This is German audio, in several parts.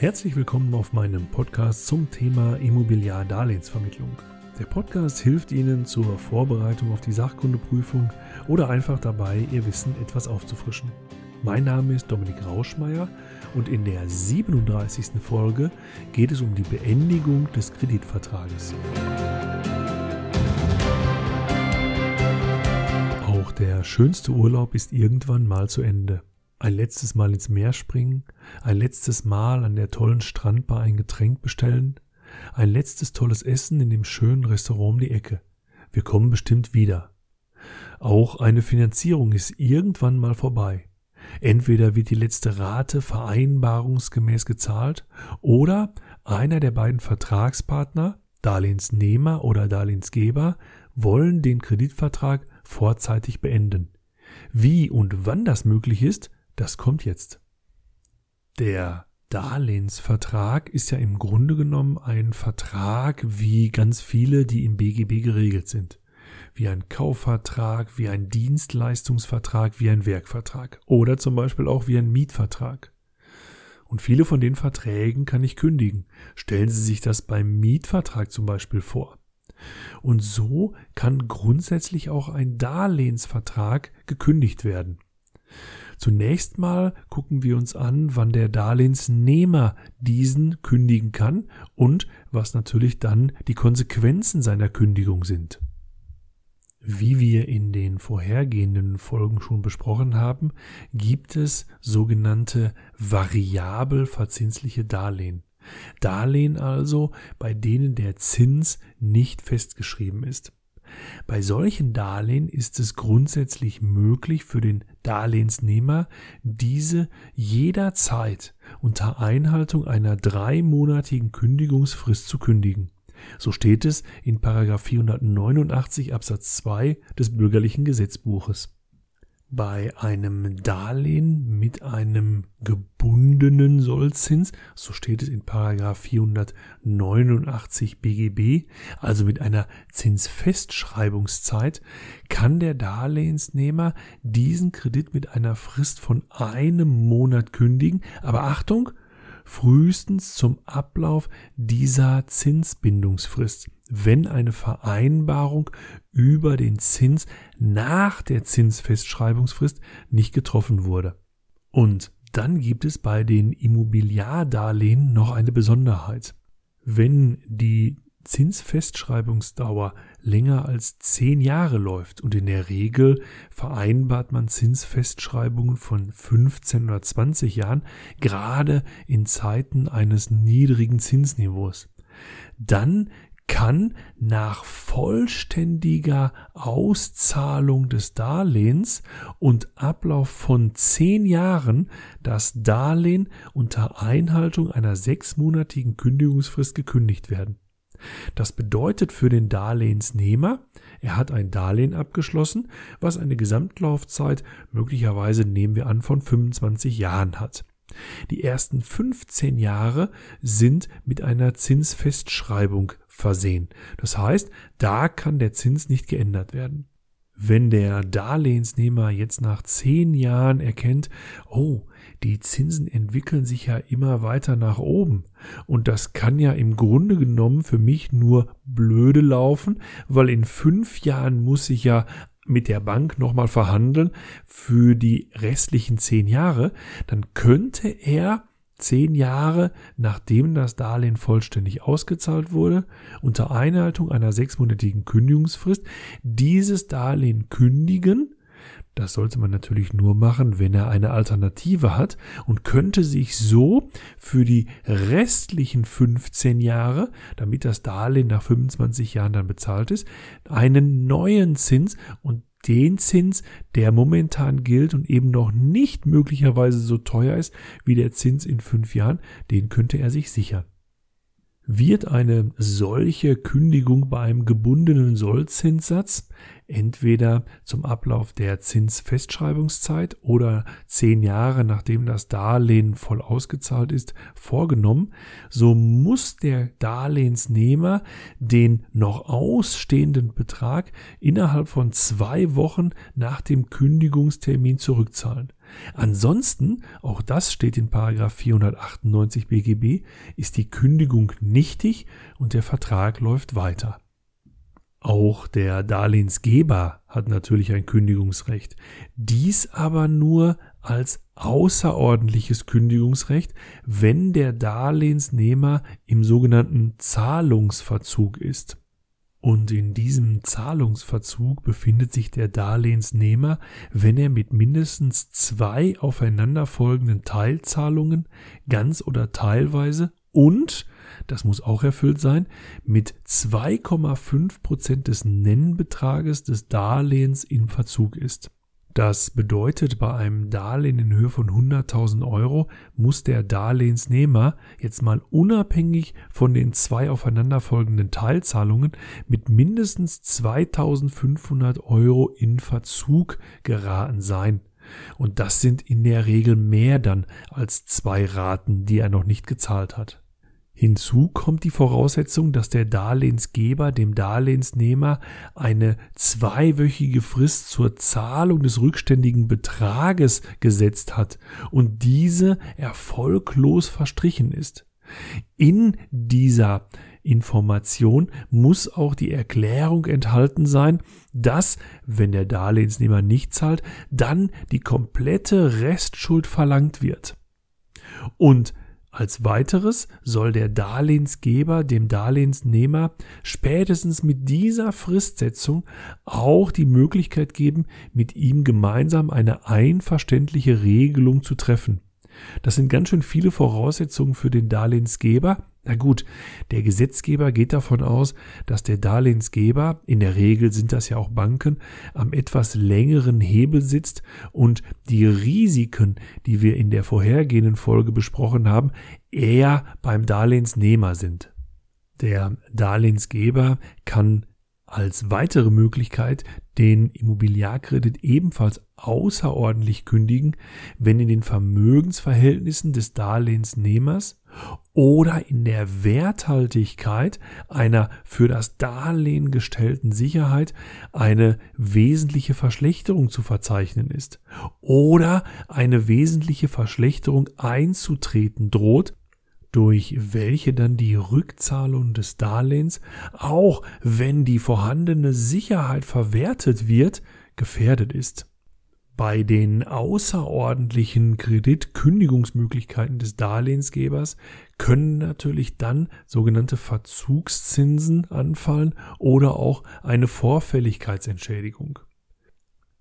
Herzlich willkommen auf meinem Podcast zum Thema Immobiliardarlehensvermittlung. Der Podcast hilft Ihnen zur Vorbereitung auf die Sachkundeprüfung oder einfach dabei, Ihr Wissen etwas aufzufrischen. Mein Name ist Dominik Rauschmeier und in der 37. Folge geht es um die Beendigung des Kreditvertrages. Auch der schönste Urlaub ist irgendwann mal zu Ende. Ein letztes Mal ins Meer springen, ein letztes Mal an der tollen Strandbar ein Getränk bestellen, ein letztes tolles Essen in dem schönen Restaurant um die Ecke. Wir kommen bestimmt wieder. Auch eine Finanzierung ist irgendwann mal vorbei. Entweder wird die letzte Rate vereinbarungsgemäß gezahlt oder einer der beiden Vertragspartner, Darlehensnehmer oder Darlehensgeber, wollen den Kreditvertrag vorzeitig beenden. Wie und wann das möglich ist, das kommt jetzt. Der Darlehensvertrag ist ja im Grunde genommen ein Vertrag wie ganz viele, die im BGB geregelt sind. Wie ein Kaufvertrag, wie ein Dienstleistungsvertrag, wie ein Werkvertrag oder zum Beispiel auch wie ein Mietvertrag. Und viele von den Verträgen kann ich kündigen. Stellen Sie sich das beim Mietvertrag zum Beispiel vor. Und so kann grundsätzlich auch ein Darlehensvertrag gekündigt werden. Zunächst mal gucken wir uns an, wann der Darlehensnehmer diesen kündigen kann und was natürlich dann die Konsequenzen seiner Kündigung sind. Wie wir in den vorhergehenden Folgen schon besprochen haben, gibt es sogenannte variabel verzinsliche Darlehen. Darlehen also, bei denen der Zins nicht festgeschrieben ist. Bei solchen Darlehen ist es grundsätzlich möglich für den Darlehensnehmer, diese jederzeit unter Einhaltung einer dreimonatigen Kündigungsfrist zu kündigen. So steht es in 489 Absatz 2 des bürgerlichen Gesetzbuches bei einem Darlehen mit einem gebundenen Sollzins, so steht es in Paragraph 489 BGB, also mit einer Zinsfestschreibungszeit, kann der Darlehensnehmer diesen Kredit mit einer Frist von einem Monat kündigen, aber Achtung, frühestens zum Ablauf dieser Zinsbindungsfrist wenn eine Vereinbarung über den Zins nach der Zinsfestschreibungsfrist nicht getroffen wurde. Und dann gibt es bei den Immobiliardarlehen noch eine Besonderheit. Wenn die Zinsfestschreibungsdauer länger als zehn Jahre läuft und in der Regel vereinbart man Zinsfestschreibungen von 15 oder 20 Jahren, gerade in Zeiten eines niedrigen Zinsniveaus, dann kann nach vollständiger Auszahlung des Darlehens und Ablauf von zehn Jahren das Darlehen unter Einhaltung einer sechsmonatigen Kündigungsfrist gekündigt werden. Das bedeutet für den Darlehensnehmer, er hat ein Darlehen abgeschlossen, was eine Gesamtlaufzeit möglicherweise nehmen wir an von 25 Jahren hat. Die ersten 15 Jahre sind mit einer Zinsfestschreibung versehen. Das heißt, da kann der Zins nicht geändert werden. Wenn der Darlehensnehmer jetzt nach zehn Jahren erkennt, oh, die Zinsen entwickeln sich ja immer weiter nach oben. Und das kann ja im Grunde genommen für mich nur blöde laufen, weil in fünf Jahren muss ich ja mit der Bank nochmal verhandeln für die restlichen zehn Jahre, dann könnte er zehn Jahre nachdem das Darlehen vollständig ausgezahlt wurde, unter Einhaltung einer sechsmonatigen Kündigungsfrist, dieses Darlehen kündigen. Das sollte man natürlich nur machen, wenn er eine Alternative hat und könnte sich so für die restlichen 15 Jahre, damit das Darlehen nach 25 Jahren dann bezahlt ist, einen neuen Zins und den Zins, der momentan gilt und eben noch nicht möglicherweise so teuer ist wie der Zins in fünf Jahren, den könnte er sich sichern. Wird eine solche Kündigung bei einem gebundenen Sollzinssatz entweder zum Ablauf der Zinsfestschreibungszeit oder zehn Jahre nachdem das Darlehen voll ausgezahlt ist, vorgenommen, so muss der Darlehensnehmer den noch ausstehenden Betrag innerhalb von zwei Wochen nach dem Kündigungstermin zurückzahlen. Ansonsten, auch das steht in 498 BGB, ist die Kündigung nichtig und der Vertrag läuft weiter. Auch der Darlehensgeber hat natürlich ein Kündigungsrecht. Dies aber nur als außerordentliches Kündigungsrecht, wenn der Darlehensnehmer im sogenannten Zahlungsverzug ist. Und in diesem Zahlungsverzug befindet sich der Darlehensnehmer, wenn er mit mindestens zwei aufeinanderfolgenden Teilzahlungen ganz oder teilweise und das muss auch erfüllt sein, mit 2,5 Prozent des Nennbetrages des Darlehens in Verzug ist. Das bedeutet, bei einem Darlehen in Höhe von 100.000 Euro muss der Darlehensnehmer jetzt mal unabhängig von den zwei aufeinanderfolgenden Teilzahlungen mit mindestens 2.500 Euro in Verzug geraten sein. Und das sind in der Regel mehr dann als zwei Raten, die er noch nicht gezahlt hat. Hinzu kommt die Voraussetzung, dass der Darlehensgeber dem Darlehensnehmer eine zweiwöchige Frist zur Zahlung des rückständigen Betrages gesetzt hat und diese erfolglos verstrichen ist. In dieser Information muss auch die Erklärung enthalten sein, dass, wenn der Darlehensnehmer nicht zahlt, dann die komplette Restschuld verlangt wird. Und als weiteres soll der Darlehensgeber dem Darlehensnehmer spätestens mit dieser Fristsetzung auch die Möglichkeit geben, mit ihm gemeinsam eine einverständliche Regelung zu treffen. Das sind ganz schön viele Voraussetzungen für den Darlehensgeber, na gut, der Gesetzgeber geht davon aus, dass der Darlehensgeber, in der Regel sind das ja auch Banken, am etwas längeren Hebel sitzt und die Risiken, die wir in der vorhergehenden Folge besprochen haben, eher beim Darlehensnehmer sind. Der Darlehensgeber kann als weitere Möglichkeit den Immobiliarkredit ebenfalls außerordentlich kündigen, wenn in den Vermögensverhältnissen des Darlehensnehmers oder in der Werthaltigkeit einer für das Darlehen gestellten Sicherheit eine wesentliche Verschlechterung zu verzeichnen ist oder eine wesentliche Verschlechterung einzutreten droht, durch welche dann die Rückzahlung des Darlehens, auch wenn die vorhandene Sicherheit verwertet wird, gefährdet ist. Bei den außerordentlichen Kreditkündigungsmöglichkeiten des Darlehensgebers können natürlich dann sogenannte Verzugszinsen anfallen oder auch eine Vorfälligkeitsentschädigung.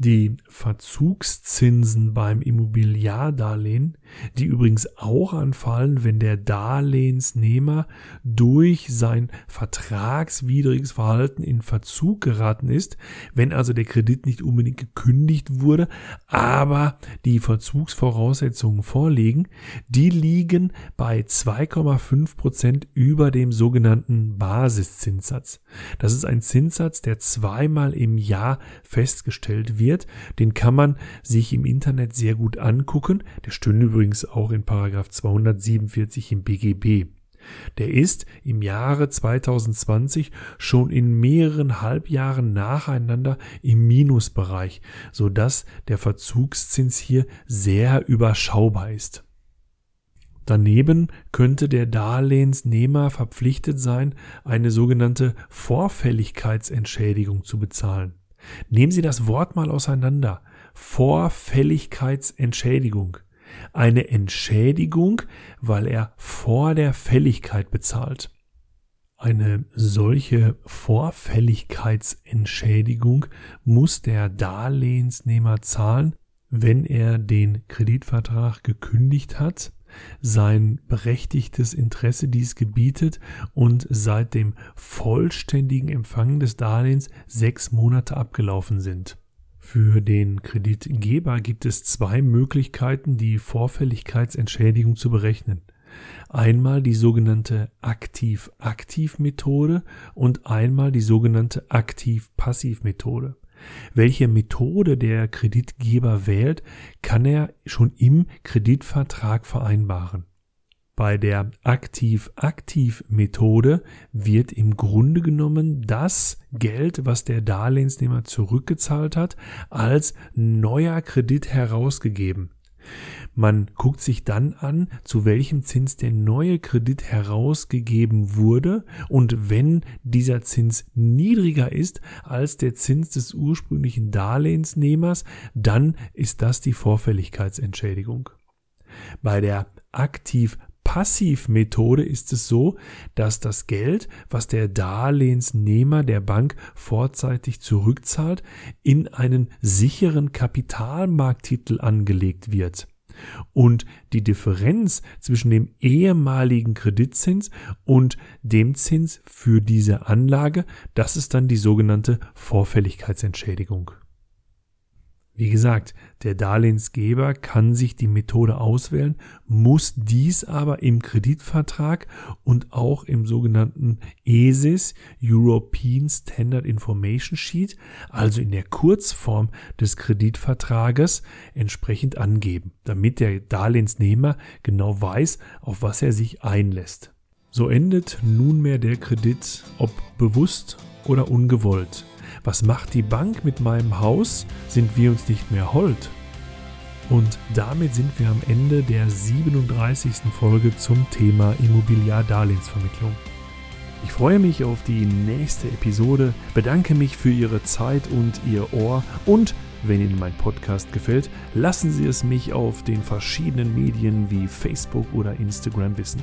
Die Verzugszinsen beim Immobiliardarlehen, die übrigens auch anfallen, wenn der Darlehensnehmer durch sein vertragswidriges Verhalten in Verzug geraten ist, wenn also der Kredit nicht unbedingt gekündigt wurde, aber die Verzugsvoraussetzungen vorliegen, die liegen bei 2,5 Prozent über dem sogenannten Basiszinssatz. Das ist ein Zinssatz, der zweimal im Jahr festgestellt wird wird. Den kann man sich im Internet sehr gut angucken. Der stünde übrigens auch in Paragraph 247 im BGB. Der ist im Jahre 2020 schon in mehreren Halbjahren nacheinander im Minusbereich, so dass der Verzugszins hier sehr überschaubar ist. Daneben könnte der Darlehensnehmer verpflichtet sein, eine sogenannte Vorfälligkeitsentschädigung zu bezahlen. Nehmen Sie das Wort mal auseinander. Vorfälligkeitsentschädigung. Eine Entschädigung, weil er vor der Fälligkeit bezahlt. Eine solche Vorfälligkeitsentschädigung muss der Darlehensnehmer zahlen, wenn er den Kreditvertrag gekündigt hat sein berechtigtes Interesse dies gebietet und seit dem vollständigen Empfang des Darlehens sechs Monate abgelaufen sind. Für den Kreditgeber gibt es zwei Möglichkeiten, die Vorfälligkeitsentschädigung zu berechnen. Einmal die sogenannte Aktiv-Aktiv-Methode und einmal die sogenannte Aktiv-Passiv-Methode. Welche Methode der Kreditgeber wählt, kann er schon im Kreditvertrag vereinbaren. Bei der Aktiv-Aktiv-Methode wird im Grunde genommen das Geld, was der Darlehensnehmer zurückgezahlt hat, als neuer Kredit herausgegeben. Man guckt sich dann an, zu welchem Zins der neue Kredit herausgegeben wurde und wenn dieser Zins niedriger ist als der Zins des ursprünglichen Darlehensnehmers, dann ist das die Vorfälligkeitsentschädigung. Bei der aktiv Passivmethode ist es so, dass das Geld, was der Darlehensnehmer der Bank vorzeitig zurückzahlt, in einen sicheren Kapitalmarkttitel angelegt wird. Und die Differenz zwischen dem ehemaligen Kreditzins und dem Zins für diese Anlage, das ist dann die sogenannte Vorfälligkeitsentschädigung. Wie gesagt, der Darlehensgeber kann sich die Methode auswählen, muss dies aber im Kreditvertrag und auch im sogenannten ESIS, European Standard Information Sheet, also in der Kurzform des Kreditvertrages, entsprechend angeben, damit der Darlehensnehmer genau weiß, auf was er sich einlässt. So endet nunmehr der Kredit, ob bewusst oder ungewollt. Was macht die Bank mit meinem Haus? Sind wir uns nicht mehr hold? Und damit sind wir am Ende der 37. Folge zum Thema Immobiliardarlehensvermittlung. Ich freue mich auf die nächste Episode, bedanke mich für Ihre Zeit und Ihr Ohr und wenn Ihnen mein Podcast gefällt, lassen Sie es mich auf den verschiedenen Medien wie Facebook oder Instagram wissen.